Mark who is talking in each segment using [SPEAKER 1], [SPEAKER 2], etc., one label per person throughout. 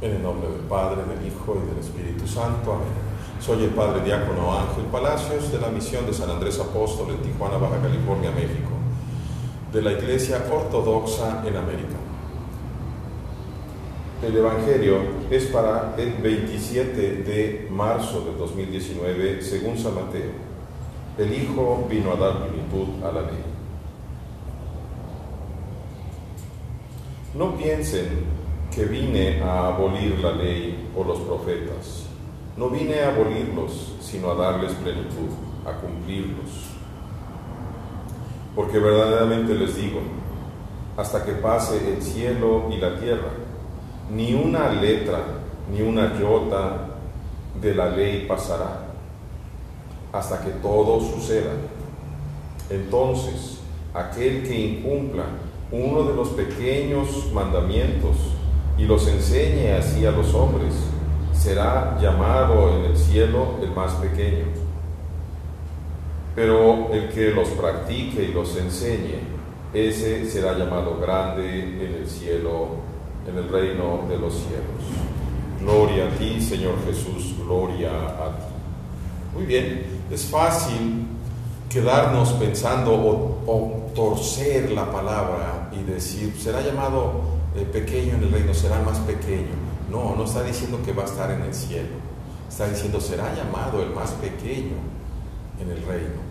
[SPEAKER 1] En el nombre del Padre, del Hijo y del Espíritu Santo. Amén. Soy el Padre Diácono Ángel Palacios de la misión de San Andrés Apóstol en Tijuana, Baja California, México, de la Iglesia Ortodoxa en América. El Evangelio es para el 27 de marzo del 2019, según San Mateo. El Hijo vino a dar plenitud a la ley. No piensen que vine a abolir la ley o los profetas. No vine a abolirlos, sino a darles plenitud, a cumplirlos. Porque verdaderamente les digo, hasta que pase el cielo y la tierra, ni una letra, ni una iota de la ley pasará, hasta que todo suceda. Entonces, aquel que incumpla uno de los pequeños mandamientos, y los enseñe así a los hombres, será llamado en el cielo el más pequeño. Pero el que los practique y los enseñe, ese será llamado grande en el cielo, en el reino de los cielos. Gloria a ti, Señor Jesús, gloria a ti. Muy bien, es fácil quedarnos pensando o, o torcer la palabra y decir, será llamado el pequeño en el reino será más pequeño. No, no está diciendo que va a estar en el cielo. Está diciendo será llamado el más pequeño en el reino.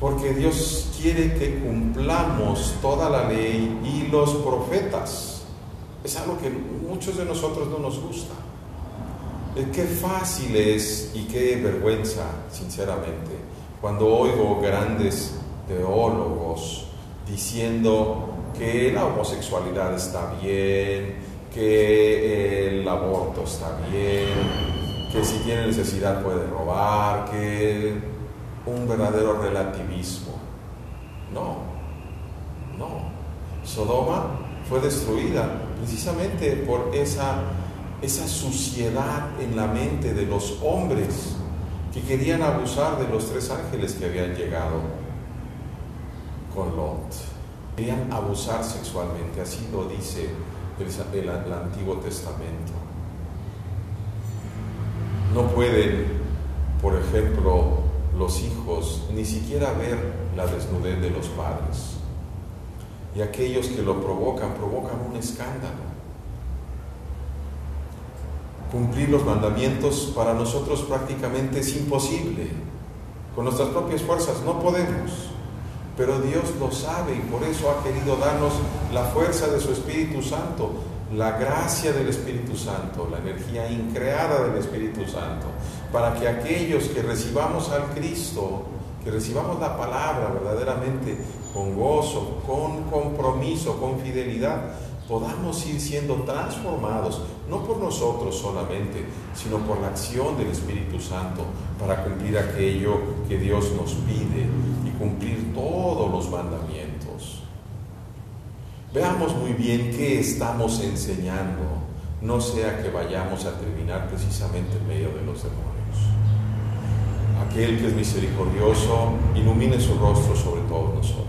[SPEAKER 1] Porque Dios quiere que cumplamos toda la ley y los profetas. Es algo que muchos de nosotros no nos gusta. Qué fácil es y qué vergüenza, sinceramente, cuando oigo grandes teólogos diciendo que la homosexualidad está bien, que el aborto está bien, que si tiene necesidad puede robar, que un verdadero relativismo. No, no. Sodoma fue destruida precisamente por esa, esa suciedad en la mente de los hombres que querían abusar de los tres ángeles que habían llegado con Lot querían abusar sexualmente, así lo dice el, Antiguo Testamento. No pueden, por ejemplo, los hijos ni siquiera ver la desnudez de los padres. Y aquellos que lo provocan, provocan un escándalo. Cumplir los mandamientos para nosotros prácticamente es imposible. Con nuestras propias fuerzas no podemos pero Dios lo sabe y por eso ha querido darnos la fuerza de su Espíritu Santo, la gracia del Espíritu Santo, la energía increada del Espíritu Santo, para que aquellos que recibamos al Cristo, que recibamos la palabra verdaderamente con gozo, con compromiso, con fidelidad, podamos ir siendo transformados, no por nosotros solamente, sino por la acción del Espíritu Santo, para cumplir aquello que Dios nos pide y cumplir todos mandamientos. Veamos muy bien qué estamos enseñando, no sea que vayamos a terminar precisamente en medio de los demonios. Aquel que es misericordioso, ilumine su rostro sobre todos nosotros.